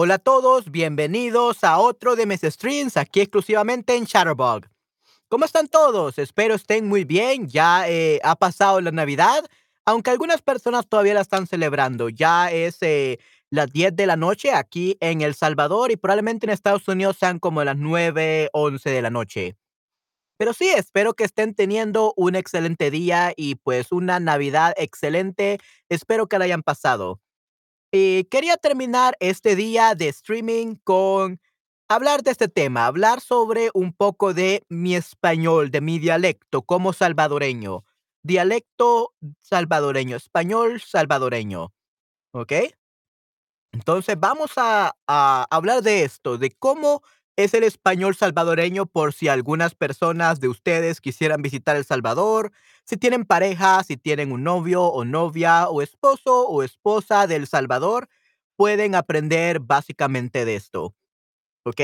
Hola a todos, bienvenidos a otro de mis streams aquí exclusivamente en Shutterbug. ¿Cómo están todos? Espero estén muy bien. Ya eh, ha pasado la Navidad, aunque algunas personas todavía la están celebrando. Ya es eh, las 10 de la noche aquí en El Salvador y probablemente en Estados Unidos sean como las 9, 11 de la noche. Pero sí, espero que estén teniendo un excelente día y pues una Navidad excelente. Espero que la hayan pasado. Eh, quería terminar este día de streaming con hablar de este tema, hablar sobre un poco de mi español, de mi dialecto como salvadoreño. Dialecto salvadoreño, español salvadoreño, ¿ok? Entonces vamos a, a hablar de esto, de cómo es el español salvadoreño por si algunas personas de ustedes quisieran visitar El Salvador, si tienen pareja, si tienen un novio o novia o esposo o esposa de El Salvador, pueden aprender básicamente de esto, ¿ok?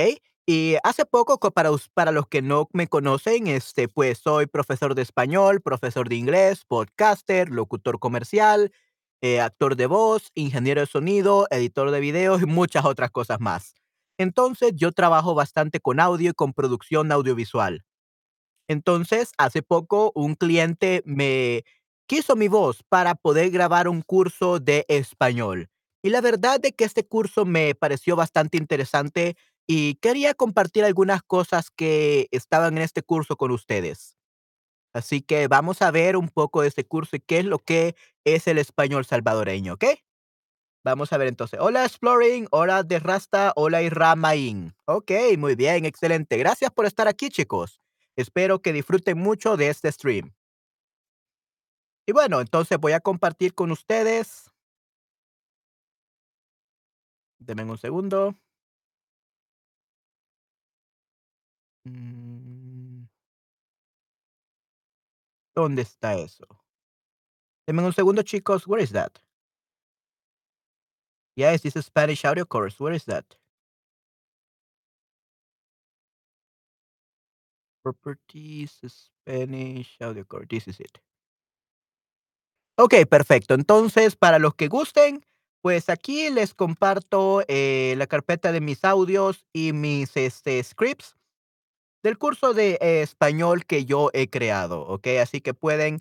Y hace poco, co- para, para los que no me conocen, este, pues soy profesor de español, profesor de inglés, podcaster, locutor comercial, eh, actor de voz, ingeniero de sonido, editor de videos y muchas otras cosas más. Entonces, yo trabajo bastante con audio y con producción audiovisual. Entonces, hace poco un cliente me quiso mi voz para poder grabar un curso de español. Y la verdad de que este curso me pareció bastante interesante y quería compartir algunas cosas que estaban en este curso con ustedes. Así que vamos a ver un poco de este curso y qué es lo que es el español salvadoreño, ¿ok? Vamos a ver entonces. Hola Exploring, hola de Rasta, hola Iramain. Ok, muy bien, excelente. Gracias por estar aquí, chicos. Espero que disfruten mucho de este stream. Y bueno, entonces voy a compartir con ustedes. Denme un segundo. Mm, ¿Dónde está eso? Denme un segundo, chicos. Where is that? Yes, this is Spanish audio course. Where is that? Properties, Spanish audio course. This is it. Ok, perfecto. Entonces, para los que gusten, pues aquí les comparto eh, la carpeta de mis audios y mis este, scripts del curso de español que yo he creado, ¿ok? Así que pueden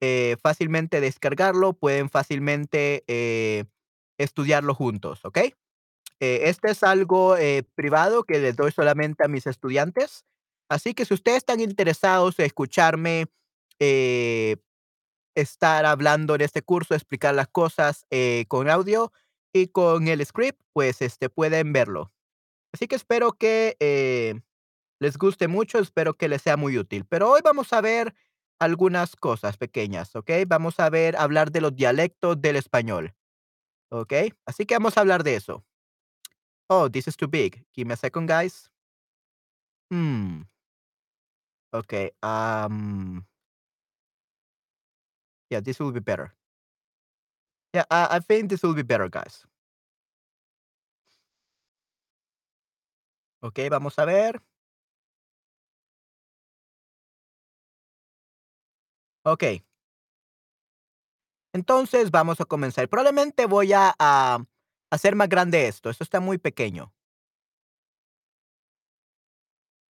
eh, fácilmente descargarlo, pueden fácilmente eh, estudiarlo juntos, ¿ok? Este es algo privado que les doy solamente a mis estudiantes. Así que si ustedes están interesados en escucharme, eh, estar hablando en este curso, explicar las cosas eh, con audio y con el script, pues este, pueden verlo. Así que espero que eh, les guste mucho, espero que les sea muy útil. Pero hoy vamos a ver algunas cosas pequeñas, ¿ok? Vamos a ver, hablar de los dialectos del español, ¿ok? Así que vamos a hablar de eso. Oh, this is too big. Give me a second, guys. Hmm. Okay. Um. Yeah, this will be better. Yeah, I, I think this will be better, guys. Ok, vamos a ver. Ok. Entonces vamos a comenzar. Probablemente voy a, a hacer más grande esto. Esto está muy pequeño.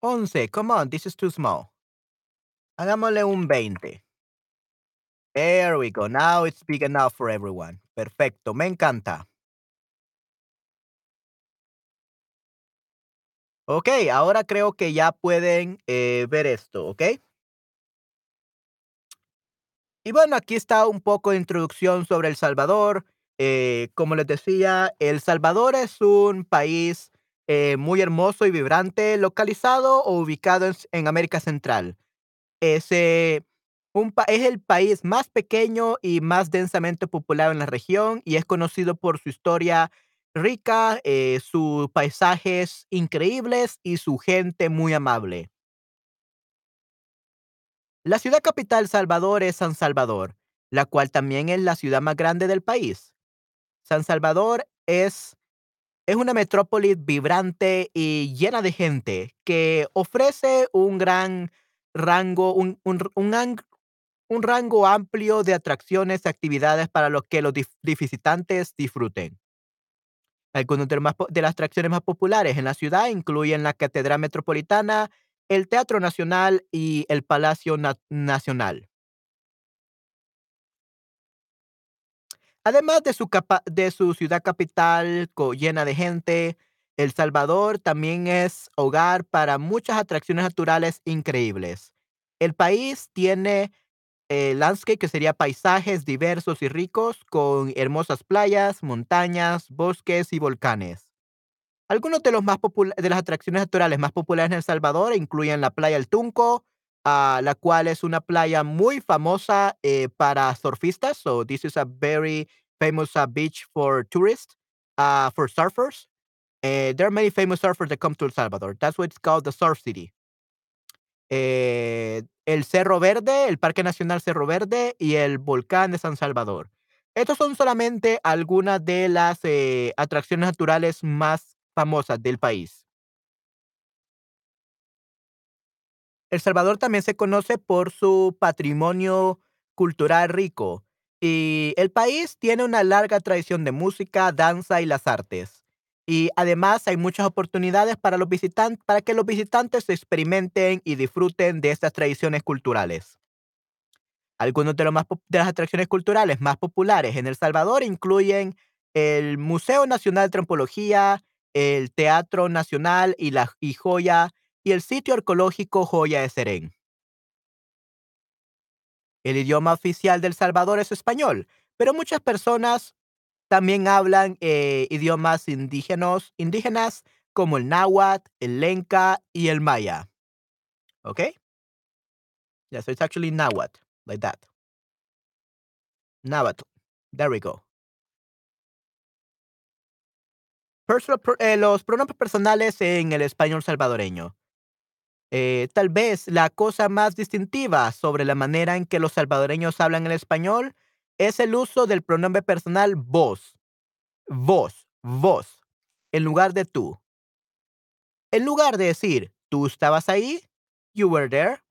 11. Come on, this is too small. Hagámosle un 20. There we go. Now it's big enough for everyone. Perfecto. Me encanta. Ok, ahora creo que ya pueden eh, ver esto, ¿ok? Y bueno, aquí está un poco de introducción sobre El Salvador. Eh, como les decía, El Salvador es un país eh, muy hermoso y vibrante, localizado o ubicado en, América Central. Es, eh, un es el país más pequeño y más densamente poblado en la región y es conocido por su historia rica, eh, sus paisajes increíbles y su gente muy amable. La ciudad capital Salvador es San Salvador. la cual también es la ciudad más grande del país. San Salvador es es una metrópoli vibrante y llena de gente que ofrece un gran rango, un un un ang un rango amplio de atracciones y actividades para los que los visitantes disfruten. Algunos de las atracciones más populares en la ciudad incluyen la Catedral Metropolitana, el Teatro Nacional y el Palacio Na Nacional. Además de su ciudad capital llena de gente, El Salvador también es hogar para muchas atracciones naturales increíbles. El país tiene, eh, landscape, que sería paisajes diversos y ricos con hermosas playas, montañas, bosques y volcanes. Algunos de de las atracciones naturales más populares en El Salvador incluyen la playa El Tunco, ah, la cual es una playa muy famosa, eh, para surfistas. So, this is a very famous, ah, beach for tourists, ah, for surfers. Eh, there are many famous surfers that come to El Salvador. That's why it's called the Surf City. Eh, el Cerro Verde, el Parque Nacional Cerro Verde y el Volcán de San Salvador. Estos son solamente algunas de las, atracciones naturales más famosas del país. El Salvador también se conoce por su patrimonio cultural rico, y el país tiene una larga tradición de música, danza y las artes. Y además hay muchas oportunidades para los visitan para que los visitantes experimenten y disfruten de estas tradiciones culturales. Algunos de de las atracciones culturales más populares en El Salvador incluyen el Museo Nacional de Antropología, el Teatro Nacional y la y Joya, y el sitio arqueológico Joya de Serén. El idioma oficial de El Salvador es español, pero muchas personas también hablan, eh, idiomas indígenas indígenas como el náhuatl, el lenca y el maya. ¿Okey? Yeah, so it's actually náhuatl, like that. Náhuatl. There we go. Personal eh, los pronombres personales en el español salvadoreño. Eh, tal vez la cosa más distintiva sobre la manera en que los salvadoreños hablan el español es el uso del pronombre personal vos. Vos, vos, en lugar de tú. En lugar de decir: "¿Tú estabas ahí?", "You were there",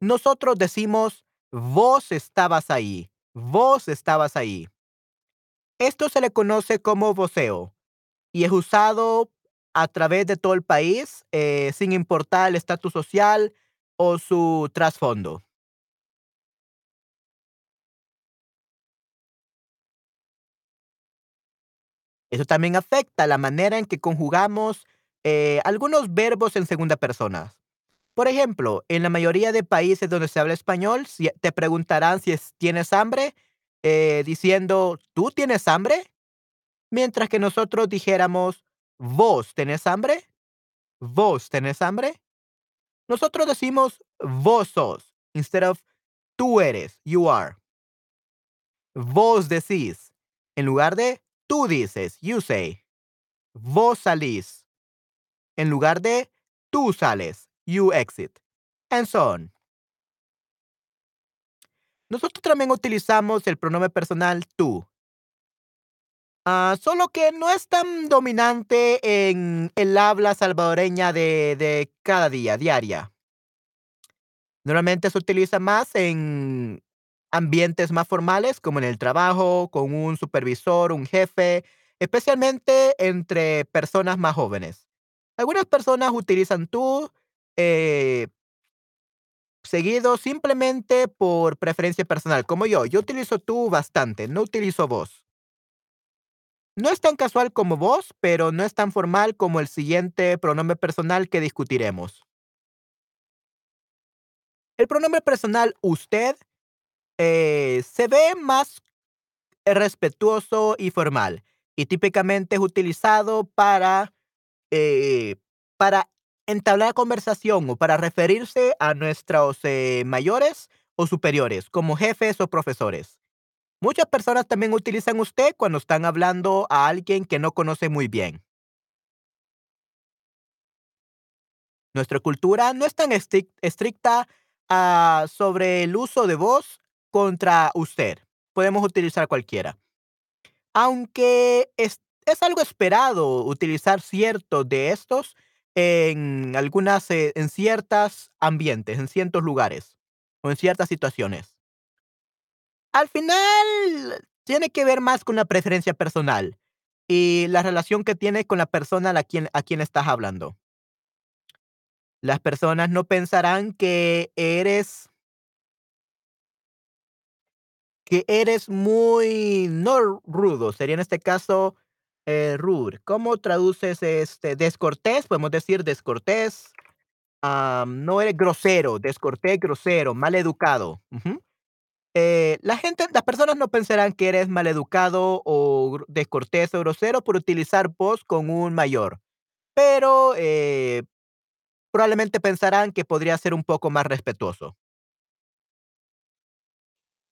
nosotros decimos: "Vos estabas ahí, vos estabas ahí". Esto se le conoce como voceo, y es usado a través de todo el país, eh, sin importar el estatus social o su trasfondo. Eso también afecta la manera en que conjugamos, eh, algunos verbos en segunda persona. Por ejemplo, en la mayoría de países donde se habla español, si te preguntarán si es ¿tienes hambre?, eh, diciendo: "¿Tú tienes hambre?". Mientras que nosotros dijéramos: "¿Vos tenés hambre? ¿Vos tenés hambre?". Nosotros decimos: "Vos sos", instead of tú eres, you are. Vos decís, en lugar de tú dices, you say. Vos salís, en lugar de tú sales, you exit, and so on. Nosotros también utilizamos el pronombre personal tú. Ah, solo que no es tan dominante en el habla salvadoreña de de cada día, diaria. Normalmente se utiliza más en ambientes más formales, como en el trabajo, con un supervisor, un jefe, especialmente entre personas más jóvenes. Algunas personas utilizan tú, eh seguido simplemente por preferencia personal, como yo. Yo utilizo tú bastante, no utilizo vos. No es tan casual como vos, pero no es tan formal como el siguiente pronombre personal que discutiremos. El pronombre personal usted, eh, se ve más respetuoso y formal, y típicamente es utilizado para, eh, para entablar conversación o para referirse a nuestros, eh, mayores o superiores, como jefes o profesores. Muchas personas también utilizan usted cuando están hablando a alguien que no conoce muy bien. Nuestra cultura no es tan estric estricta, ah, sobre el uso de vos, contra usted. Podemos utilizar cualquiera. Aunque es, es algo esperado utilizar ciertos de estos en algunas, eh, en ciertos ambientes, en ciertos lugares o en ciertas situaciones. Al final tiene que ver más con la preferencia personal y la relación que tienes con la persona a quien, a quien estás hablando. Las personas no pensarán que eres que eres muy no rudo, sería en este caso eh, rude. ¿Cómo traduces este descortés? Podemos decir descortés. no eres grosero, descortés, grosero, mal educado. Eh, la gente, las personas no pensarán que eres maleducado o descortés o grosero por utilizar vos con un mayor, pero eh, probablemente pensarán que podría ser un poco más respetuoso.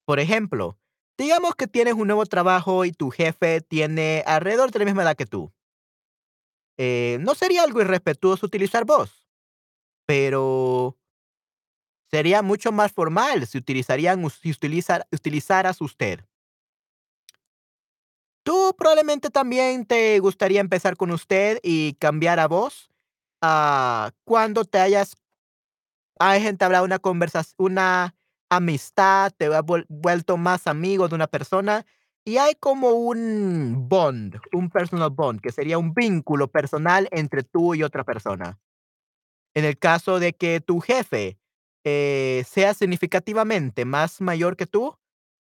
Por ejemplo, digamos que tienes un nuevo trabajo y tu jefe tiene alrededor de la misma edad que tú. Eh, no sería algo irrespetuoso utilizar vos, pero sería mucho más formal si utilizarían, si utilizar, utilizaras usted. Tú probablemente también te gustaría empezar con usted y cambiar a vos ah, cuando te hayas, hayas entablado una conversación, una amistad, te has vuel- vuelto más amigo de una persona y hay como un bond, un personal bond, que sería un vínculo personal entre tú y otra persona. En el caso de que tu jefe eh, sea significativamente más mayor que tú,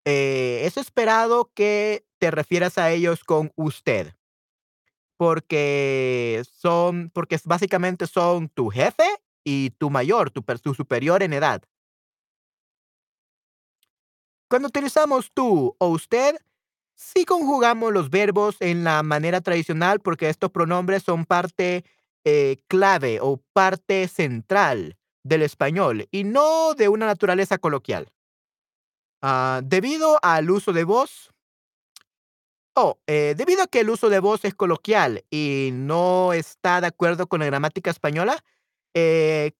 eh, es esperado que te refieras a ellos con usted. Porque son porque básicamente son tu jefe y tu mayor, tu tu superior en edad. Cuando utilizamos tú o usted, sí conjugamos los verbos en la manera tradicional, porque estos pronombres son parte, eh, clave o parte central del español, y no de una naturaleza coloquial. Ah, debido al uso de voz oh, eh, debido a que el uso de voz es coloquial y no está de acuerdo con la gramática española, eh,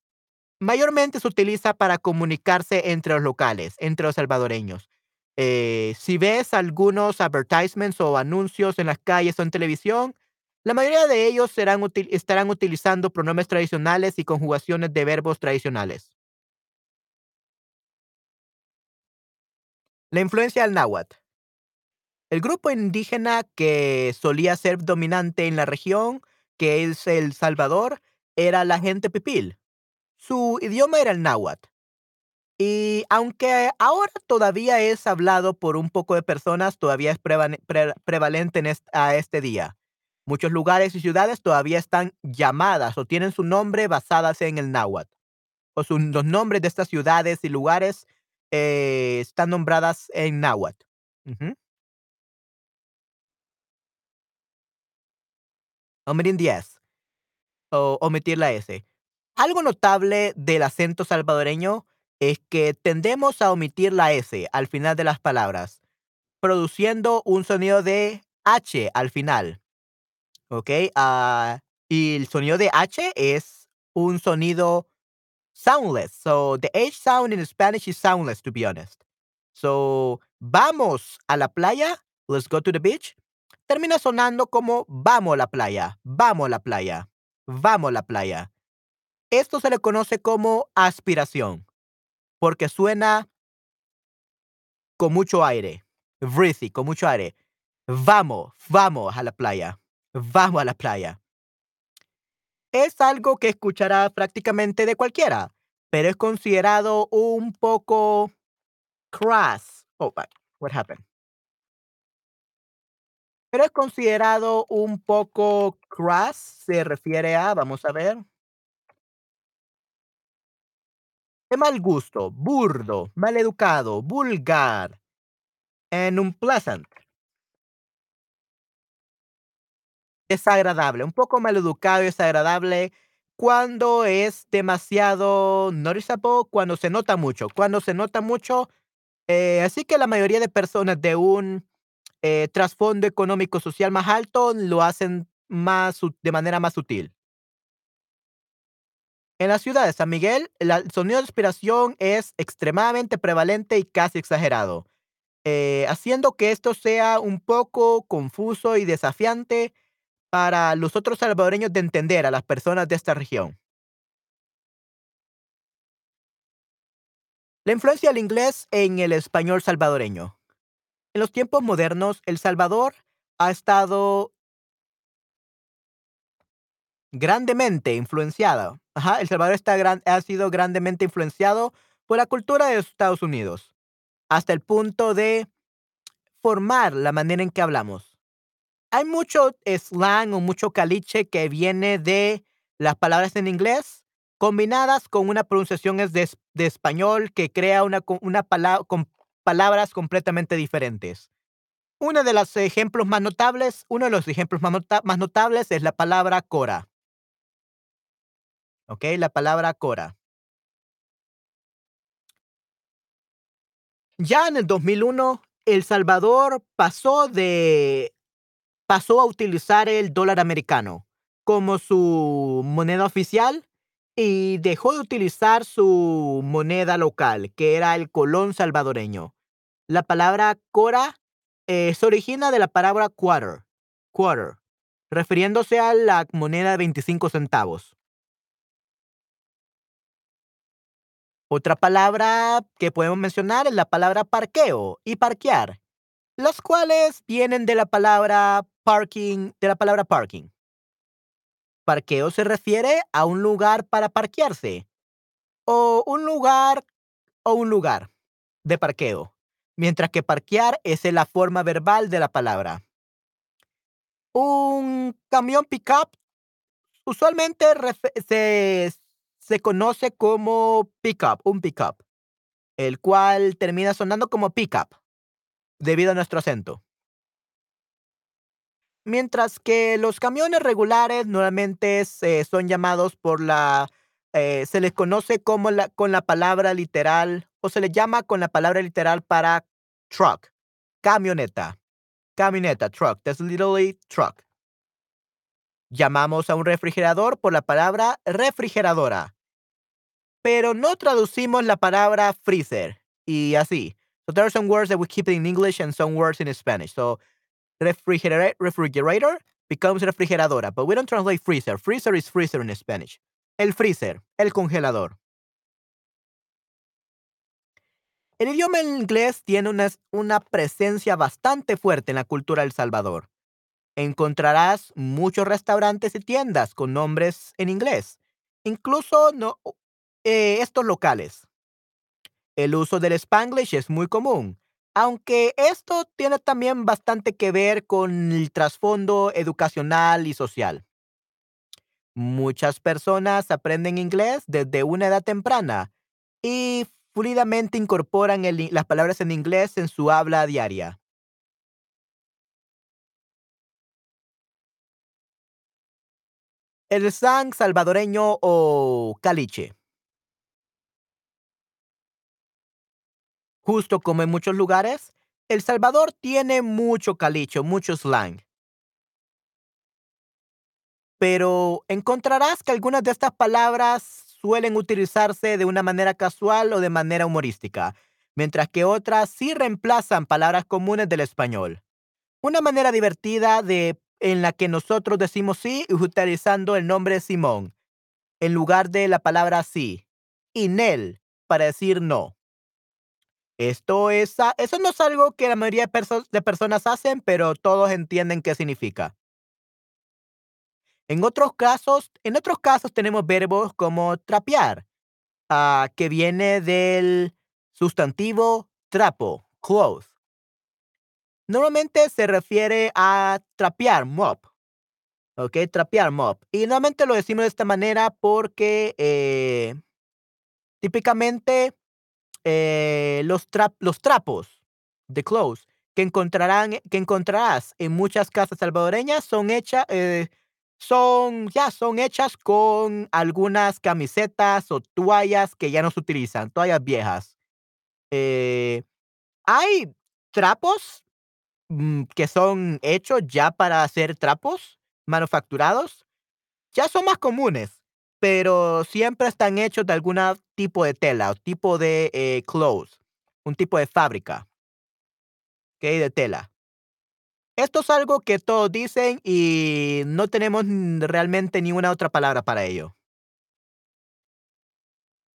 Mayormente se utiliza para comunicarse entre los locales, entre los salvadoreños. Eh, si ves algunos advertisements o anuncios en las calles o en televisión, la mayoría de ellos estarán utilizando pronombres tradicionales y conjugaciones de verbos tradicionales. La influencia del náhuatl. El grupo indígena que solía ser dominante en la región, que es El Salvador, era la gente pipil. Su idioma era el náhuatl. Y aunque ahora todavía es hablado por un poco de personas, todavía es prevalente a este día. Muchos lugares y ciudades todavía están llamadas o tienen su nombre basadas en el náhuatl. O su- los nombres de estas ciudades y lugares eh, están nombradas en náhuatl. Ujú. Omitir 10 o omitir la S. Algo notable del acento salvadoreño es que tendemos a omitir la S al final de las palabras produciendo un sonido de H al final, ¿ok? Ah, y el sonido de H es un sonido soundless. So the H sound in Spanish is soundless, to be honest. So vamos a la playa, let's go to the beach, termina sonando como vamos a la playa, vamos a la playa, vamos a la playa. Esto se le conoce como aspiración, porque suena con mucho aire, breathy, con mucho aire. Vamos, vamos a la playa. Vamos a la playa. Es algo que escuchará prácticamente de cualquiera, pero es considerado un poco crass. Oh, what happened? Pero es considerado un poco crass, se refiere a, vamos a ver, de mal gusto, burdo, maleducado, vulgar, and unpleasant. Desagradable, un poco maleducado y desagradable cuando es demasiado noticeable, cuando se nota mucho. Cuando se nota mucho, eh, así que la mayoría de personas de un eh, trasfondo económico social más alto lo hacen más de manera más sutil. En la ciudad de San Miguel, el sonido de inspiración es extremadamente prevalente y casi exagerado, eh, haciendo que esto sea un poco confuso y desafiante para los otros salvadoreños de entender a las personas de esta región. La influencia del inglés en el español salvadoreño. En los tiempos modernos, El Salvador ha estado grandemente influenciada. Ajá, El Salvador está gran- ha sido grandemente influenciado por la cultura de Estados Unidos, hasta el punto de formar la manera en que hablamos. Hay mucho slang o mucho caliche que viene de las palabras en inglés combinadas con una pronunciación de, de español que crea una, una pala- con palabras completamente diferentes. Uno de los ejemplos más notables, uno de los ejemplos más, más notables es la palabra cora, ¿ok? La palabra cora. Ya en el 2001, El Salvador pasó de pasó a utilizar el dólar americano como su moneda oficial y dejó de utilizar su moneda local, que era el colón salvadoreño. La palabra cora eh, se origina de la palabra quarter, quarter, refiriéndose a la moneda de 25 centavos. Otra palabra que podemos mencionar es la palabra parqueo y parquear, las cuales vienen de la palabra parking, de la palabra parking. Parqueo se refiere a un lugar para parquearse o un lugar o un lugar de parqueo, mientras que parquear es la forma verbal de la palabra. Un camión pickup usualmente se, se conoce como pickup, un pickup, el cual termina sonando como pickup debido a nuestro acento. Mientras que los camiones regulares normalmente se son llamados por la eh, se les conoce como la con la palabra literal o se les llama con la palabra literal para truck, camioneta, camioneta, truck, that's literally truck. Llamamos a un refrigerador por la palabra refrigeradora, pero no traducimos la palabra freezer y así. So there are some words that we keep in English and some words in Spanish. So refrigerator, becomes refrigeradora, but we don't translate freezer. Freezer is freezer in Spanish. El freezer, el congelador. El idioma inglés tiene una, presencia bastante fuerte en la cultura de El Salvador. Encontrarás muchos restaurantes y tiendas con nombres en inglés, incluso eh, estos locales. El uso del Spanglish es muy común, aunque esto tiene también bastante que ver con el trasfondo educacional y social. Muchas personas aprenden inglés desde una edad temprana y fluidamente incorporan las palabras en inglés en su habla diaria. El slang salvadoreño o caliche. Justo como en muchos lugares, El Salvador tiene mucho caliche, mucho slang. pero encontrarás que algunas de estas palabras suelen utilizarse de una manera casual o de manera humorística, mientras que otras sí reemplazan palabras comunes del español. Una manera divertida de en la que nosotros decimos sí utilizando el nombre Simón en lugar de la palabra sí y Nel para decir no. Esto es, eso no es algo que la mayoría de personas hacen, pero todos entienden qué significa. En otros casos, en otros casos tenemos verbos como trapear, ah, que viene del sustantivo trapo, cloth. Normalmente se refiere a trapear, mop, ¿ok? Trapear, mop. Y normalmente lo decimos de esta manera porque eh, típicamente eh, los, trap- los trapos de clothes que, encontrarán, que encontrarás en muchas casas salvadoreñas son hechas, eh, son, ya, son hechas con algunas camisetas o toallas que ya no se utilizan, toallas viejas. Eh, hay trapos mm, que son hechos ya para hacer trapos manufacturados, ya son más comunes. Pero siempre están hechos de alguna tipo de tela o tipo de, eh, clothes, un tipo de fábrica. Okey, de tela. Esto es algo que todos dicen y no tenemos, realmente ninguna otra palabra para ello.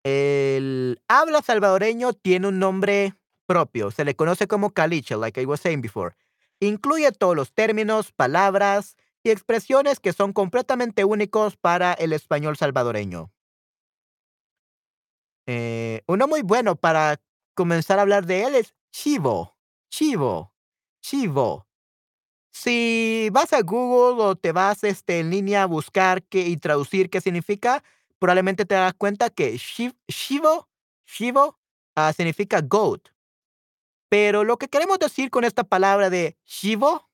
El habla salvadoreño tiene un nombre propio, se le conoce como caliche, like I was saying before. Incluye todos los términos, palabras y expresiones que son completamente únicos para el español salvadoreño. Eh, uno muy bueno para comenzar a hablar de él es chivo, chivo, chivo. Si vas a Google o te vas, este, en línea a buscar qué y traducir qué significa, probablemente te das cuenta que chi chivo chivo, ah, significa goat. Pero lo que queremos decir con esta palabra de chivo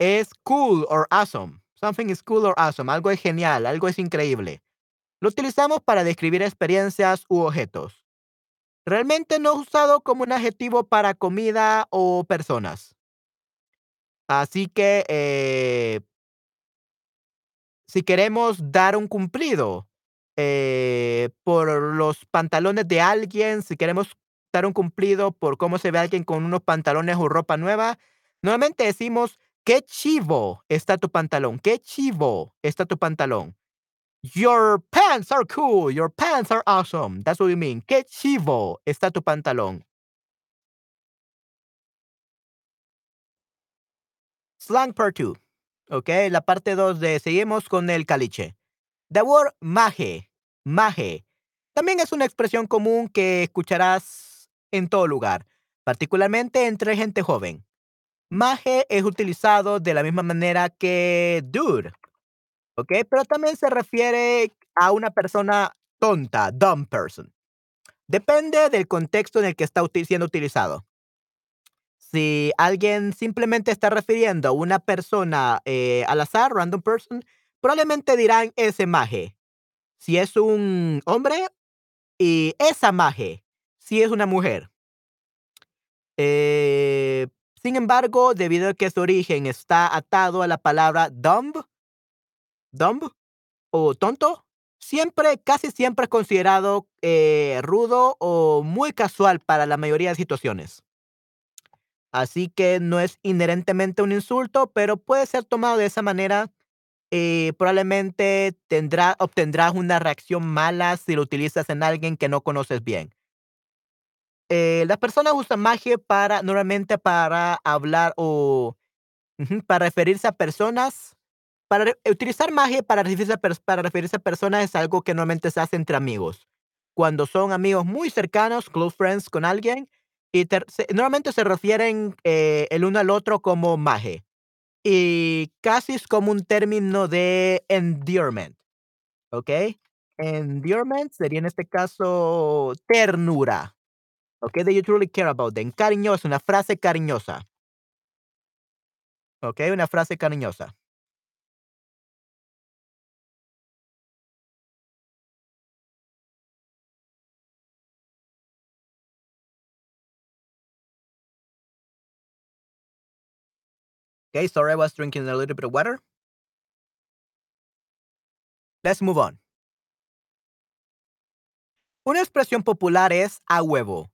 es cool or awesome. Something is cool or awesome. Algo es genial, algo es increíble. Lo utilizamos para describir experiencias u objetos. Realmente no es usado como un adjetivo para comida o personas. Así que, eh si queremos dar un cumplido, eh, por los pantalones de alguien, si queremos dar un cumplido por cómo se ve alguien con unos pantalones o ropa nueva, normalmente decimos: "Qué chivo está tu pantalón, qué chivo está tu pantalón". Your pants are cool, your pants are awesome. That's what we mean. Qué chivo está tu pantalón. Slang part 2. Okey, la parte 2 de seguimos con el caliche. The word maje, maje, también es una expresión común que escucharás en todo lugar, particularmente entre gente joven. Maje es utilizado de la misma manera que dude, ¿okey? Pero también se refiere a una persona tonta, dumb person. Depende del contexto en el que está siendo utilizado. Si alguien simplemente está refiriendo a una persona, eh, al azar, random person, probablemente dirán ese maje. Si es un hombre, y esa maje, si es una mujer. Eh, sin embargo, debido a que su origen está atado a la palabra dumb dumb o tonto, siempre, casi siempre es considerado, eh, rudo o muy casual para la mayoría de situaciones. Así que no es inherentemente un insulto, pero puede ser tomado de esa manera, y probablemente tendrá obtendrás una reacción mala si lo utilizas en alguien que no conoces bien. Eh, las personas usan maje para normalmente para hablar o para referirse a personas, para utilizar maje para referirse a para referirse a personas es algo que normalmente se hace entre amigos. Cuando son amigos muy cercanos, close friends con alguien, y se normalmente se refieren, eh, el uno al otro como maje. Y casi es como un término de endearment, ¿okey? Endearment sería en este caso ternura, okey, that you truly care about them. Cariñoso, una frase cariñosa. Okey, una frase cariñosa. Okay, sorry, I was drinking a little bit of water. Let's move on. Una expresión popular es a huevo,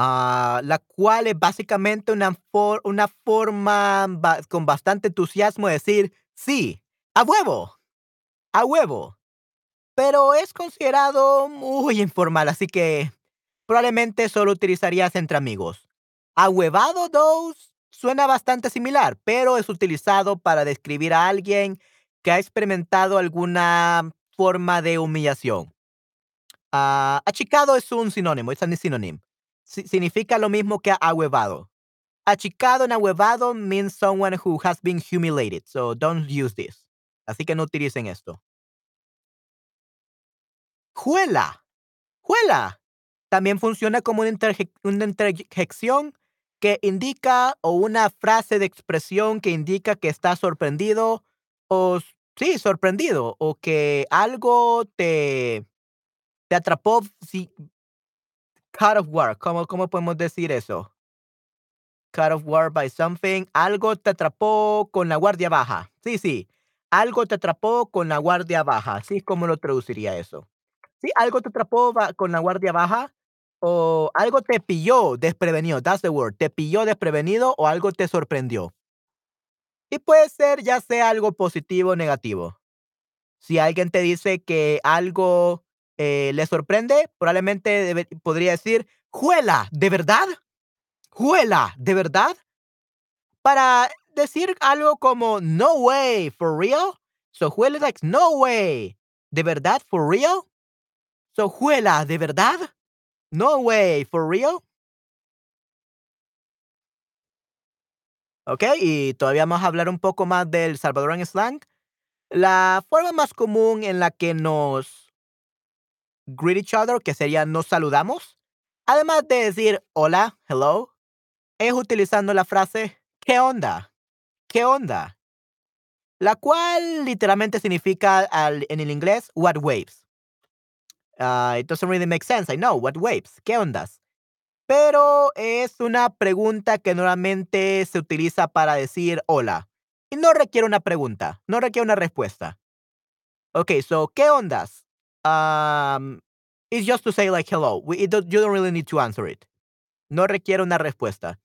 ah, la cual es básicamente una for una forma con bastante entusiasmo de decir: "Sí, a huevo, a huevo". Pero es considerado muy informal, así que probablemente solo utilizarías entre amigos. Ahuevado, though, suena bastante similar, pero es utilizado para describir a alguien que ha experimentado alguna forma de humillación. Ah, achicado es un sinónimo, it's a synonym. Si significa lo mismo que ahuevado. Achicado and ahuevado means someone who has been humiliated, so don't use this. Así que no utilicen esto. Juela, juela, también funciona como una interje una interjección que indica o una frase de expresión que indica que estás sorprendido o sí, sorprendido o que algo te te atrapó, caught off guard, ¿cómo cómo podemos decir eso? Caught off guard by something, algo te atrapó con la guardia baja. Sí, sí, algo te atrapó con la guardia baja, así es lo traduciría eso. Sí, algo te atrapó con la guardia baja, o algo te pilló desprevenido, that's the word, te pilló desprevenido o algo te sorprendió. Y puede ser, ya sea algo positivo o negativo. Si alguien te dice que algo, eh, le sorprende, probablemente podría decir: "¡Juela! ¿De verdad? ¿Juela! ¿De verdad?". Para decir algo como: "No way, for real?". So, juela like: "No way, ¿de verdad, for real?". So, juela, ¿de verdad? No way, for real? Okey, y todavía vamos a hablar un poco más del salvadoreño slang. La forma más común en la que nos greet each other, que sería nos saludamos, además de decir hola, hello, es utilizando la frase ¿qué onda? ¿Qué onda? La cual literalmente significa en el inglés, what waves. Ah, it doesn't really make sense, I know, what waves, ¿qué ondas? Pero es una pregunta que normalmente se utiliza para decir hola, y no requiere una pregunta, no requiere una respuesta. Okey, so, ¿qué ondas? Um, it's just to say like hello, you don't really need to answer it. No requiere una respuesta.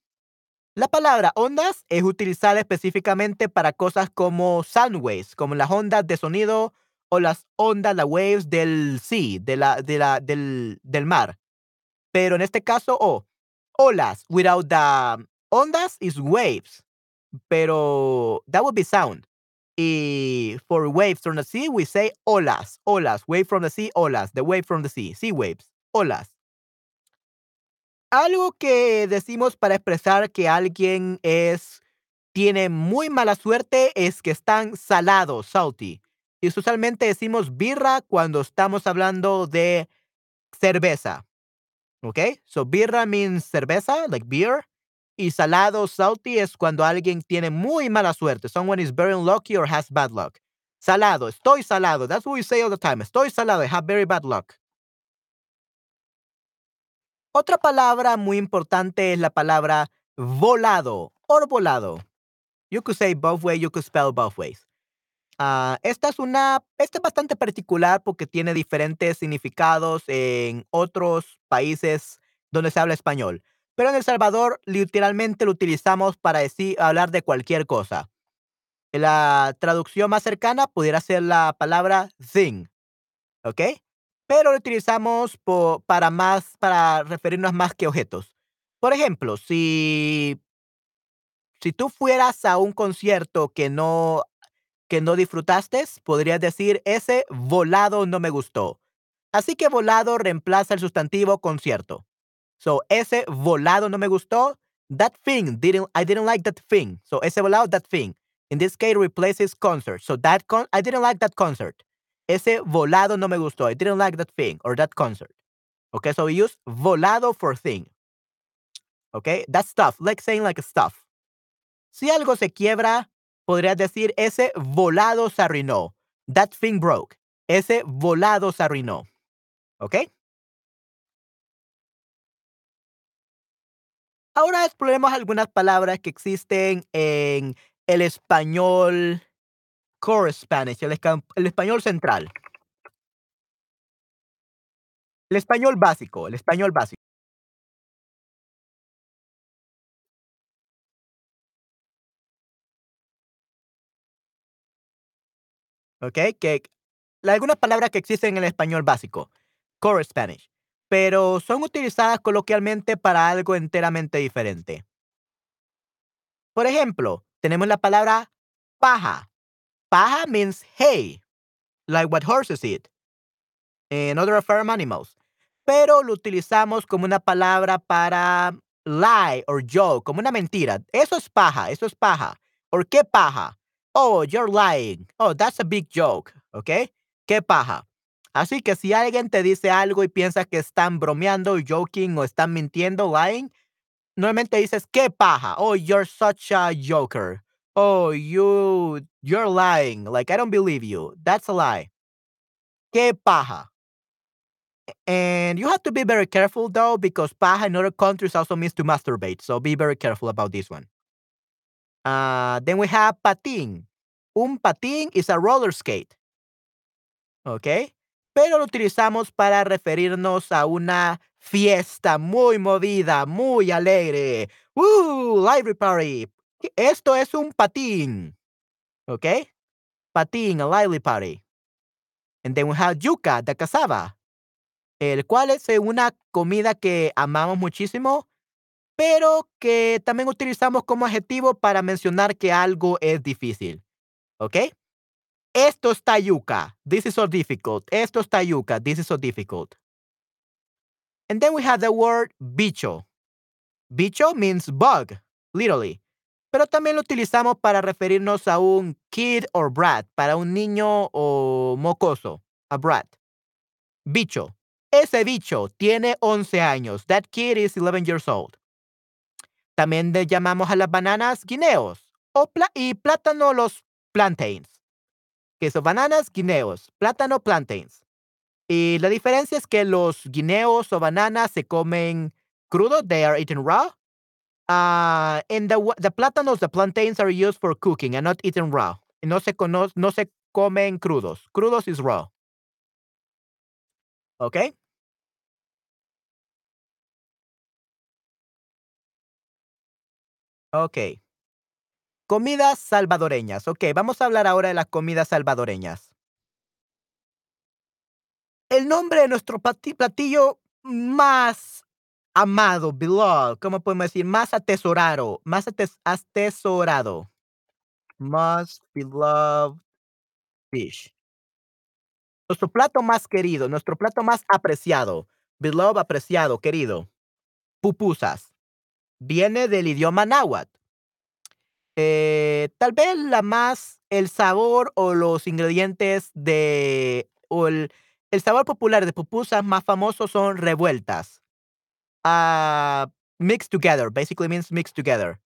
La palabra ondas es utilizada específicamente para cosas como sound waves, como las ondas de sonido o las ondas, las waves del sea, de la de la del del mar. Pero en este caso, oh, olas without the ondas is waves, pero that would be sound. Y for waves from the sea, we say olas, olas, wave from the sea, olas, the wave from the sea, sea waves, olas. Algo que decimos para expresar que alguien es tiene muy mala suerte es que están salados, salty. Y usualmente decimos birra cuando estamos hablando de cerveza. ¿Okey? So, birra means cerveza, like beer, y salado, salty, es cuando alguien tiene muy mala suerte. Someone is very unlucky or has bad luck. Salado, estoy salado. That's what we say all the time. Estoy salado, I have very bad luck. Otra palabra muy importante es la palabra volado or volado. You could say both way, you could spell both ways. Ah, esta es una esta es bastante particular porque tiene diferentes significados en otros países donde se habla español. Pero en El Salvador, literalmente lo utilizamos para decir hablar de cualquier cosa. La traducción más cercana pudiera ser la palabra thing, ¿okey? Pero lo utilizamos po para más para referirnos más que objetos. Por ejemplo, si si tú fueras a un concierto que no que no disfrutaste, podrías decir: "Ese volado no me gustó". Así que volado reemplaza el sustantivo concierto. So, ese volado no me gustó. That thing didn't I didn't like that thing. So, ese volado, that thing. In this case, replaces concert. So, that con I didn't like that concert. Ese volado no me gustó. I didn't like that thing or that concert. Okay, so we use volado for thing. Okay, that stuff, like saying like stuff. Si algo se quiebra, podrías decir: "Ese volado se arruinó". That thing broke. Ese volado se arruinó. ¿Okey? Ahora exploremos algunas palabras que existen en el español core Spanish, el el español central. El español básico, el español básico. Okey, que algunas palabras que existen en el español básico, core Spanish, pero son utilizadas coloquialmente para algo enteramente diferente. Por ejemplo, tenemos la palabra paja. Paja means hay, like what horses eat and other farm animals, pero lo utilizamos como una palabra para lie or joke, como una mentira. Eso es paja, eso es paja. Or qué paja. Oh, you're lying. Oh, that's a big joke. ¿Okey? Qué paja. Así que si alguien te dice algo y piensas que están bromeando, joking o están mintiendo, lying, normalmente dices: "Qué paja. Oh, you're such a joker. Oh, you you're lying. Like, I don't believe you. That's a lie". Qué paja. And you have to be very careful though, because paja in other countries also means to masturbate, so be very careful about this one. Ah, then we have patín. un patín is a roller skate. ¿Ok? Pero lo utilizamos para referirnos a una fiesta muy movida, muy alegre. ¡Uh! Library party. Esto es un patín. ¿Ok? Patín, a lively party. And then we have yuca, de cassava, el cual es eh, una comida que amamos muchísimo, pero que también utilizamos como adjetivo para mencionar que algo es difícil. ¿Ok? Esto está yuca. This is so difficult. Esto está yuca. This is so difficult. And then we have the word bicho. Bicho means bug, literally. Pero también lo utilizamos para referirnos a un kid or brat, para un niño o mocoso, a brat. Bicho. Ese bicho tiene 11 años. That kid is 11 years old. También le llamamos a las bananas guineos o y plátano los plantains que son bananas, guineos, plátano, plantains. Y la diferencia es que los guineos o bananas se comen crudo, they are eaten raw. Uh, and the, the plátanos, the plantains are used for cooking and not eaten raw. No se, no, no se comen crudos. Crudos is raw. ¿Ok? Ok. Comidas salvadoreñas. Ok, vamos a hablar ahora de las comidas salvadoreñas. El nombre de nuestro platillo más amado, beloved, ¿cómo podemos decir? Más atesorado, más atesorado. Most beloved fish. Nuestro plato más querido, nuestro plato más apreciado. Beloved, apreciado, querido. Pupusas. Viene del idioma náhuatl eh, tal vez la más el sabor o los ingredientes de o el, sabor popular de pupusas más famosos son revueltas. Ah, mixed together, basically means mixed together.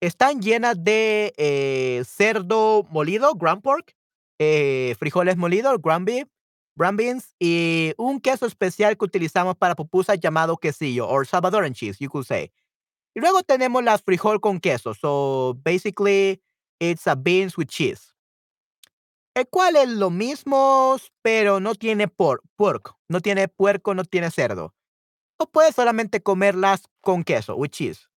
Están llenas de eh, cerdo molido, ground pork, eh, frijoles molidos, ground beef, ground beans y un queso especial que utilizamos para pupusas llamado quesillo or Salvadoran cheese, you could say. Y luego tenemos las frijol con queso. So, basically, it's a beans with cheese. El cual es lo mismo, pero no tiene pork, pork. No tiene puerco, no tiene cerdo. O puedes solamente comerlas con queso, with cheese.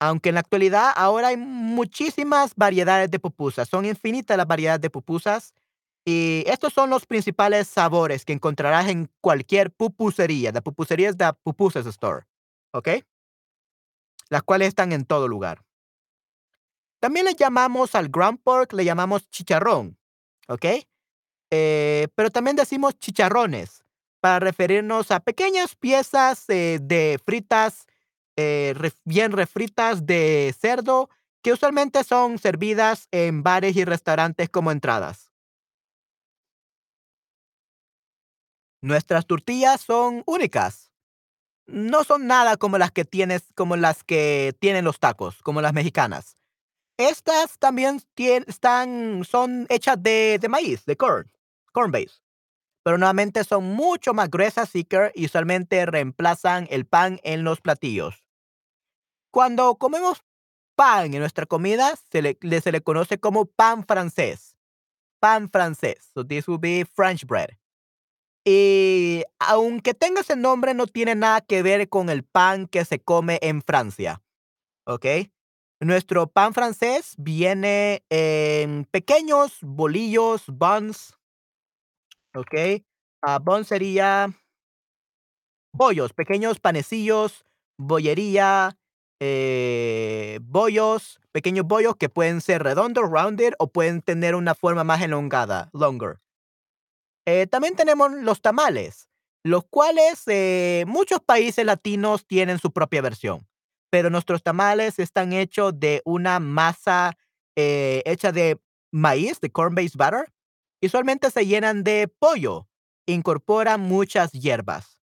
Aunque en la actualidad ahora hay muchísimas variedades de pupusas. Son infinitas las variedades de pupusas. Y estos son los principales sabores que encontrarás en cualquier pupusería. La pupusería es la pupusas store. ¿Ok? Las cuales están en todo lugar. También le llamamos al ground pork, le llamamos chicharrón, ¿ok? Eh, pero también decimos chicharrones para referirnos a pequeñas piezas eh, de fritas, eh, bien refritas de cerdo, que usualmente son servidas en bares y restaurantes como entradas. Nuestras tortillas son únicas no son nada como las que tienes, como las que tienen los tacos, como las mexicanas. Estas también están, son hechas de, maíz, de corn, corn base. Pero nuevamente son mucho más gruesas y usualmente reemplazan el pan en los platillos. Cuando comemos pan en nuestra comida, se le, se le conoce como pan francés. Pan francés. So this will be French bread. Y aunque tenga ese nombre, no tiene nada que ver con el pan que se come en Francia. ¿Ok? Nuestro pan francés viene en pequeños bolillos, buns. ¿Ok? Uh, bun sería bollos, pequeños panecillos, bollería, eh, bollos, pequeños bollos que pueden ser redondos, rounded, o pueden tener una forma más elongada, longer. Eh, también tenemos los tamales, los cuales eh, muchos países latinos tienen su propia versión, pero nuestros tamales están hechos de una masa eh, hecha de maíz, de corn-based butter, y usualmente se llenan de pollo, incorporan muchas hierbas.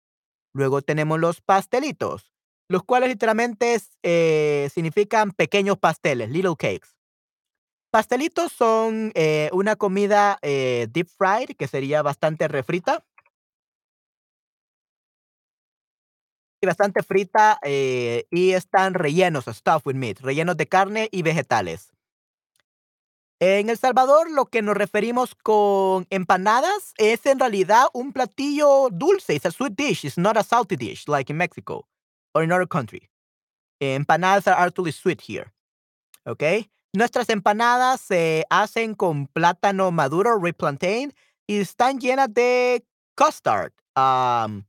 Luego tenemos los pastelitos, los cuales literalmente significan pequeños pasteles, little cakes. Pastelitos son eh, una comida eh, deep fried, que sería bastante refrita. Y bastante frita eh, y están rellenos, stuffed with meat, rellenos de carne y vegetales. En El Salvador, lo que nos referimos con empanadas es en realidad un platillo dulce. It's a sweet dish. It's not a salty dish like in Mexico or in other country. Empanadas are actually sweet here. ¿Ok? Nuestras empanadas se hacen con plátano maduro, red plantain, y están llenas de custard. Um,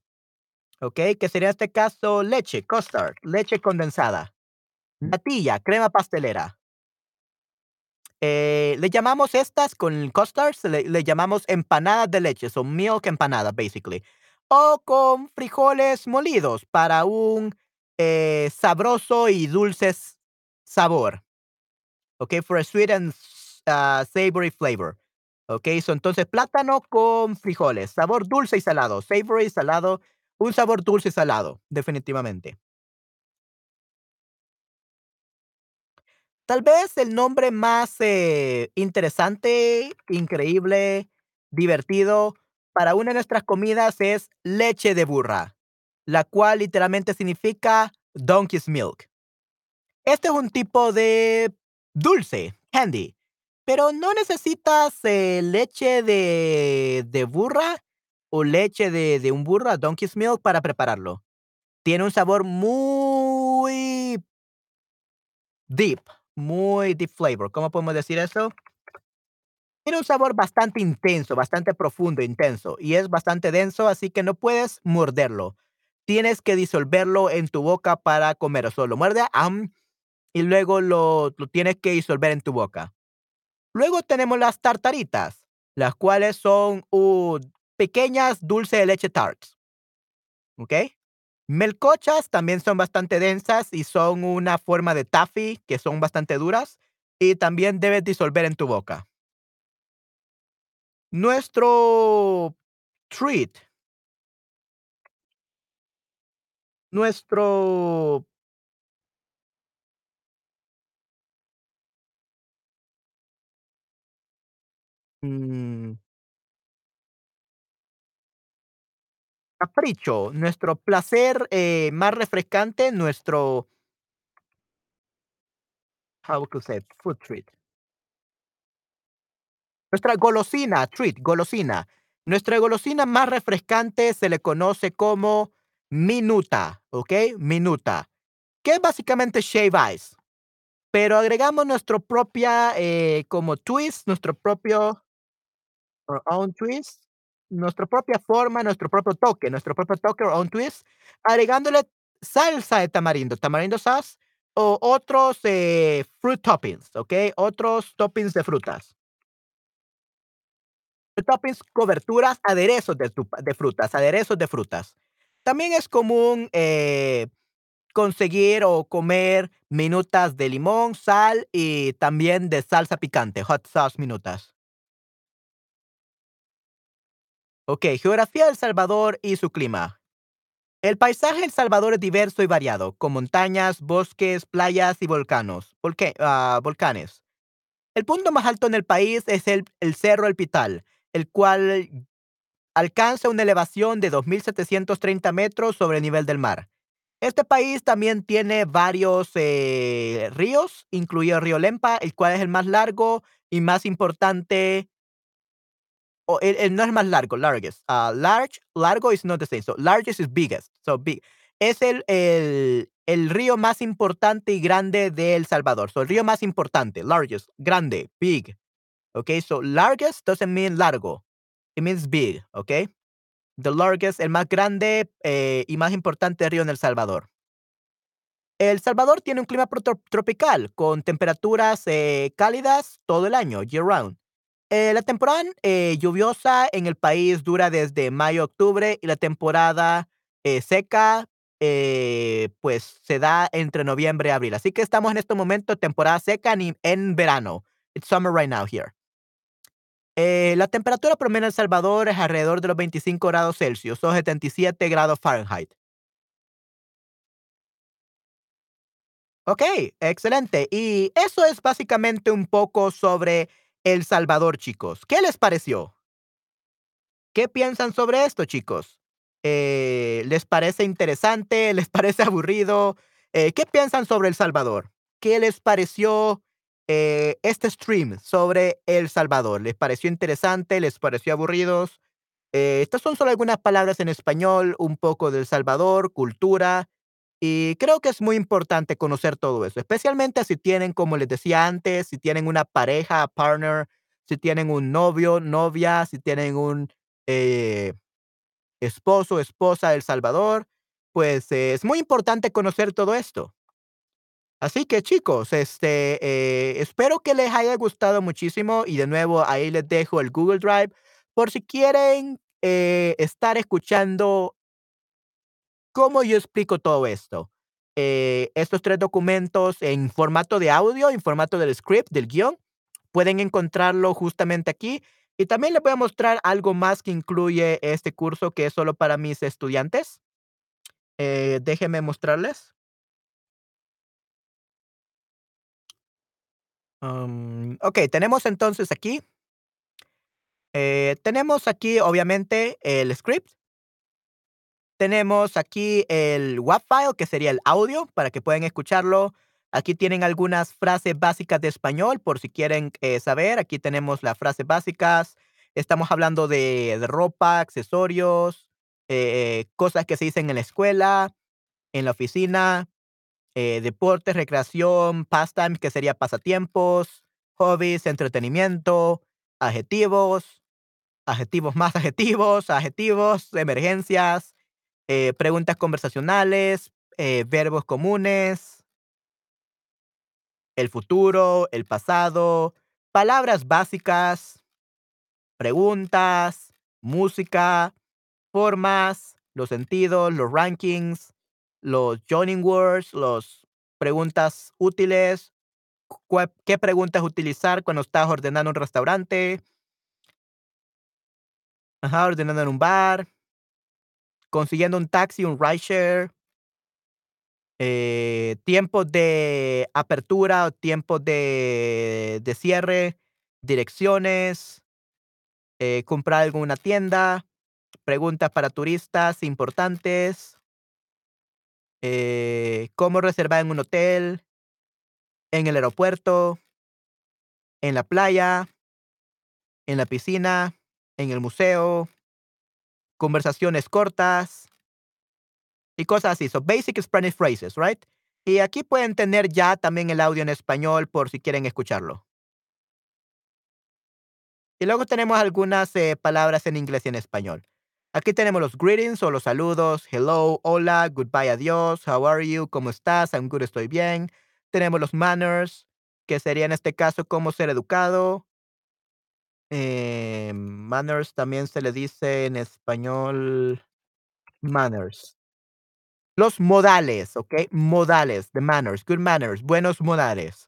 ¿Ok? Que sería en este caso leche, custard, leche condensada. Natilla, crema pastelera. Eh, le llamamos estas con custards, le, le llamamos empanadas de leche, son milk empanadas, basically. O con frijoles molidos para un eh, sabroso y dulce sabor. Ok, for a sweet and uh, savory flavor. Ok, so entonces plátano con frijoles, sabor dulce y salado, savory y salado, un sabor dulce y salado, definitivamente. Tal vez el nombre más, eh, interesante, increíble, divertido para una de nuestras comidas es leche de burra, la cual literalmente significa donkey's milk. Este es un tipo de dulce, candy, pero no necesitas, eh, leche de de burra o leche de de un burro, donkey's milk, para prepararlo. Tiene un sabor muy deep, muy deep flavor, ¿cómo podemos decir eso? Tiene un sabor bastante intenso, bastante profundo, intenso, y es bastante denso, así que no puedes morderlo. Tienes que disolverlo en tu boca para comer, o sea, lo muerde, am, y luego lo lo tienes que disolver en tu boca. Luego tenemos las tartaritas, las cuales son, uh, pequeñas dulce de leche tarts. ¿Ok? Melcochas también son bastante densas y son una forma de taffy, que son bastante duras, y también debes disolver en tu boca. Nuestro treat nuestro mm capricho, nuestro placer, eh, más refrescante, nuestro how to say, food treat. Nuestra golosina, treat, golosina. Nuestra golosina más refrescante se le conoce como minuta, ¿okey? Minuta, que es básicamente shave ice, pero agregamos nuestro propia, eh, como twist, nuestro propio our own twist, nuestra propia forma, nuestro propio toque, nuestro propio toque, our own twist, agregándole salsa de tamarindo, tamarindo sauce o otros, eh, fruit toppings, ¿okey? Otros toppings de frutas. Toppings, coberturas, aderezos de frutas, aderezos de frutas. También es común, eh, conseguir o comer minutas de limón, sal y también de salsa picante, hot sauce minutas. Okey, geografía de El Salvador y su clima. El paisaje de El Salvador es diverso y variado, con montañas, bosques, playas y volcanos ah, volcanes. El punto más alto en el país es el el Cerro El Pital, el cual alcanza una elevación de 2730 metros sobre el nivel del mar. Este país también tiene varios, eh, ríos, incluido el río Lempa, el cual es el más largo y más importante o el el no es más largo, largest, ah, large, largo is not the same, so largest is biggest, so big. Es el el el río más importante y grande de El Salvador, so el río más importante, largest, grande, big, okey, so largest doesn't mean largo, it means big, okey. The largest, el más grande, eh, y más importante río en El Salvador. El Salvador tiene un clima tropical, con temperaturas, eh, cálidas todo el año, year round. Eh, la temporada, eh, lluviosa en el país dura desde mayo a octubre, y la temporada, eh, seca, pues, se da entre noviembre y abril. Así que estamos en este momento, temporada seca ni en verano. It's summer right now here. La temperatura promedio en El Salvador es alrededor de los 25 grados Celsius, o 77 grados Fahrenheit. Okey, excelente. Y eso es básicamente un poco sobre El Salvador, chicos, ¿qué les pareció? ¿Qué piensan sobre esto, chicos? Eh, ¿les parece interesante? ¿Les parece aburrido? Eh, ¿qué piensan sobre El Salvador? ¿Qué les pareció? eh, este stream sobre El Salvador. ¿Les pareció interesante? ¿Les pareció aburridos? Estas son solo algunas palabras en español, un poco de El Salvador, cultura, y creo que es muy importante conocer todo eso, especialmente si tienen, como les decía antes, si tienen una pareja, partner, si tienen un novio, novia, si tienen un eh, esposo, esposa de El Salvador, pues eh, es muy importante conocer todo esto. Así que chicos, este, eh, espero que les haya gustado muchísimo y de nuevo ahí les dejo el Google Drive por si quieren eh, estar escuchando cómo yo explico todo esto. Eh, estos tres documentos en formato de audio, en formato del script, del guion, pueden encontrarlo justamente aquí. Y también les voy a mostrar algo más que incluye este curso que es solo para mis estudiantes. déjenme mostrarles. Um, ok, tenemos entonces aquí. Eh, tenemos aquí, obviamente, el script. Tenemos aquí el WAV file, que sería el audio, para que puedan escucharlo. Aquí tienen algunas frases básicas de español, por si quieren eh, saber. Aquí tenemos las frases básicas. Estamos hablando de, ropa, accesorios, eh, cosas que se dicen en la escuela, en la oficina, eh, deportes, recreación, pastime, que sería pasatiempos, hobbies, entretenimiento, adjetivos, adjetivos más adjetivos, adjetivos, emergencias, eh, preguntas conversacionales, eh, verbos comunes, el futuro, el pasado, palabras básicas, preguntas, música, formas, los sentidos, los rankings, los joining words, los preguntas útiles, qué preguntas utilizar cuando estás ordenando un restaurante. Ordenando en un bar. Consiguiendo un taxi, un rideshare. Eh, tiempos de apertura tiempos de, de cierre, direcciones, eh, comprar algo en una tienda, preguntas para turistas importantes, eh, cómo reservar en un hotel, en el aeropuerto, en la playa, en la piscina, en el museo, conversaciones cortas y cosas así. So basic Spanish phrases, right? Y aquí pueden tener ya también el audio en español por si quieren escucharlo. Y luego tenemos algunas eh, palabras en inglés y en español. Aquí tenemos los greetings o los saludos. Hello, hola, goodbye, adiós. How are you? ¿Cómo estás? I'm good, estoy bien. Tenemos los manners, que sería en este caso cómo ser educado. Eh, manners también se le dice en español manners. Los modales, ¿ok? Modales, the manners, good manners, buenos modales.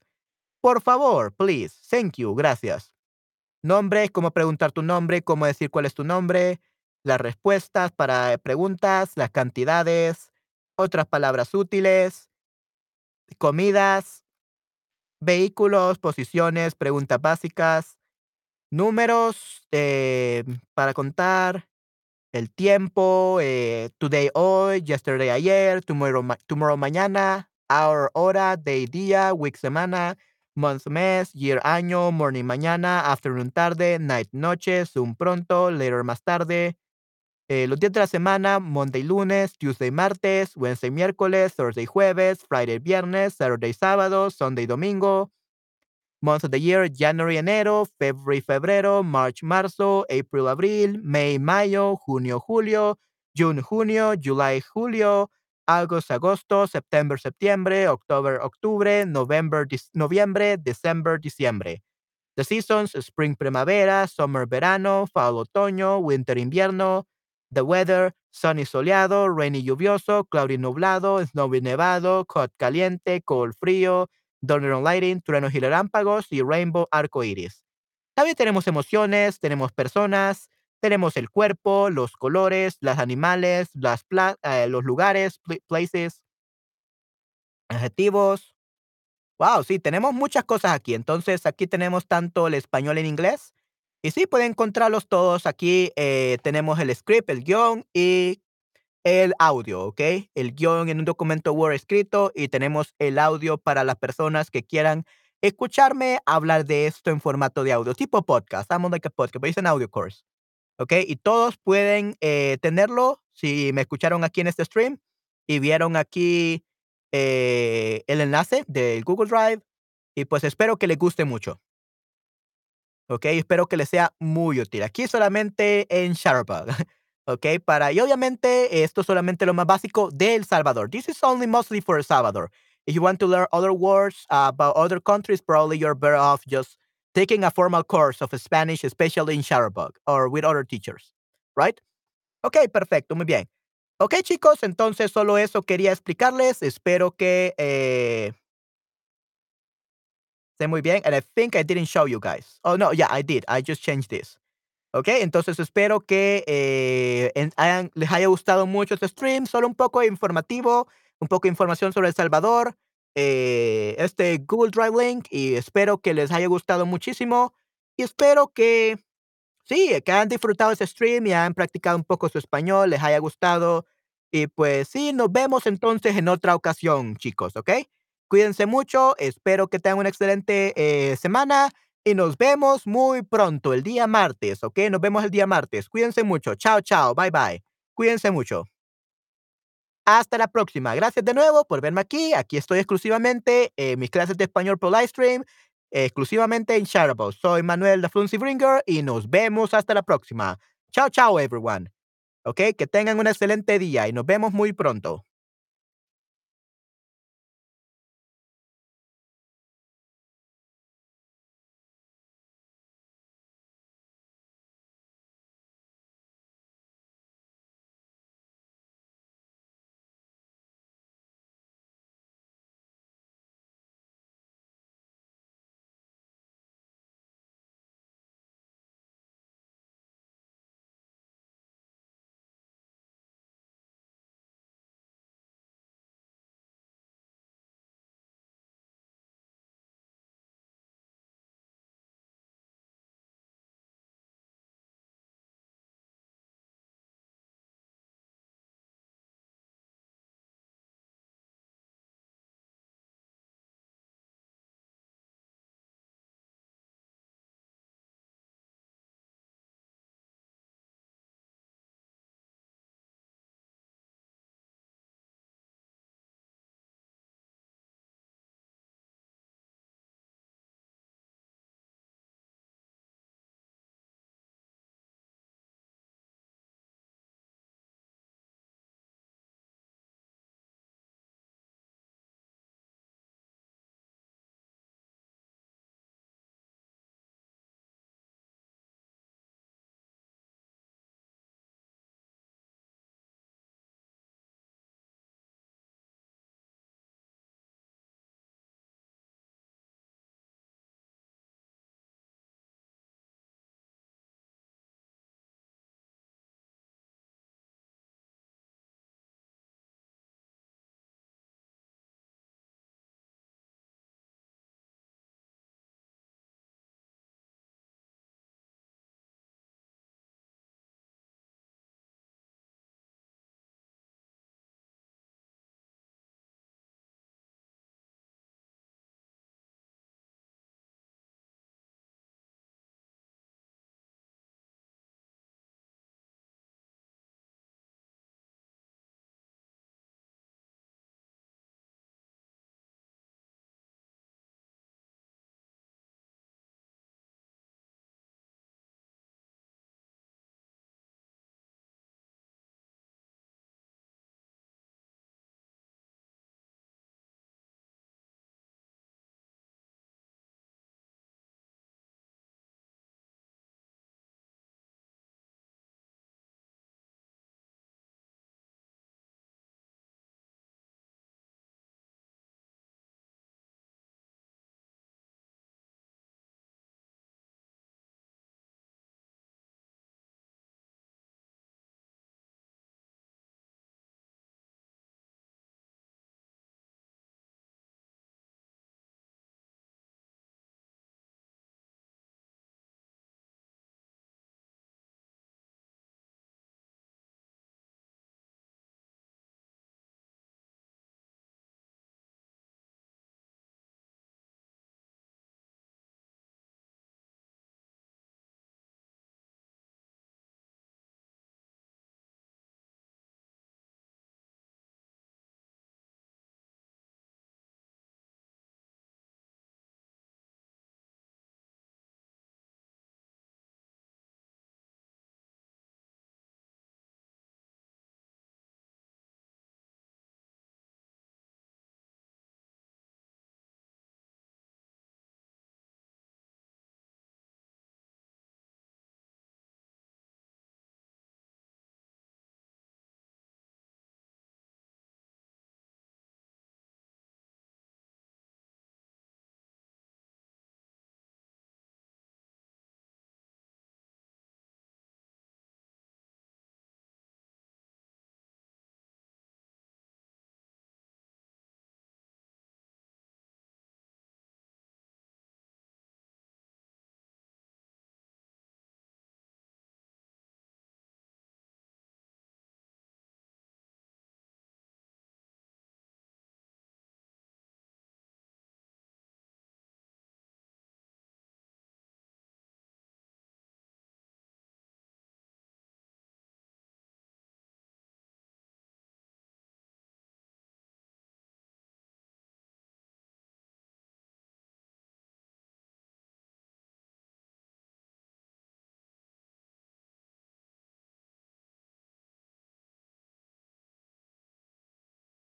Por favor, please, thank you, gracias. Nombre, cómo preguntar tu nombre, cómo decir cuál es tu nombre las respuestas para preguntas, las cantidades, otras palabras útiles, comidas, vehículos, posiciones, preguntas básicas, números eh, para contar, el tiempo, eh, today hoy, yesterday ayer, tomorrow, tomorrow mañana, hour hora, day día, week semana, month mes, year año, morning mañana, afternoon tarde, night noche, soon pronto, later más tarde, eh, los días de la semana, Monday lunes, Tuesday martes, Wednesday miércoles, Thursday jueves, Friday viernes, Saturday sábado, Sunday domingo. Month of the year, January enero, February febrero, March marzo, April abril, May mayo, Junio julio, June junio, July julio, August agosto, September septiembre, October octubre, November noviembre, December diciembre. The seasons, spring primavera, summer verano, fall otoño, winter invierno, The weather, sunny soleado, rainy lluvioso, cloudy nublado, snowy nevado, hot caliente, cold frío, thunder lighting, truenos y relámpagos y rainbow arco iris. También tenemos emociones, tenemos personas, tenemos el cuerpo, los colores, los animales, las eh, los lugares, places, adjetivos. Wow, sí, tenemos muchas cosas aquí. Entonces, aquí tenemos tanto el español en inglés y sí, pueden encontrarlos todos aquí. Eh, tenemos el script, el guion y el audio, ¿ok? El guion en un documento Word escrito y tenemos el audio para las personas que quieran escucharme hablar de esto en formato de audio, tipo podcast. I'm like a podcast, but it's an audio course. ¿Ok? Y todos pueden eh, tenerlo si me escucharon aquí en este stream y vieron aquí eh, el enlace del Google Drive. Y pues espero que les guste mucho. ¿Ok? Espero que les sea muy útil. Aquí solamente en Shutterbug. ¿Ok? Para, y obviamente esto es solamente lo más básico de El Salvador. This is only mostly for El Salvador. If you want to learn other words about other countries, probably you're better off just taking a formal course of Spanish, especially in Shutterbug or with other teachers. Right? Ok, perfecto, muy bien. Ok, chicos, entonces solo eso quería explicarles. Espero que eh, muy bien. And I think I didn't show you guys. Oh, no, yeah, I did. I just changed this. Ok, entonces espero que eh, les haya gustado mucho este stream. Solo un poco informativo, un poco de información sobre El Salvador, eh, este Google Drive link y espero que les haya gustado muchísimo y espero que sí, que hayan disfrutado este stream y hayan practicado un poco su español, les haya gustado y pues sí, nos vemos entonces en otra ocasión, chicos, ¿ok? Cuídense mucho, espero que tengan una excelente eh, semana y nos vemos muy pronto, el día martes, ¿ok? Nos vemos el día martes. Cuídense mucho. Chao, chao. Bye, bye. Cuídense mucho. Hasta la próxima. Gracias de nuevo por verme aquí. Aquí estoy exclusivamente en mis clases de español por livestream, exclusivamente en Shareable. Soy Manuel de Fluency Bringer y nos vemos hasta la próxima. Chao, chao, everyone. ¿Ok? Que tengan un excelente día y nos vemos muy pronto.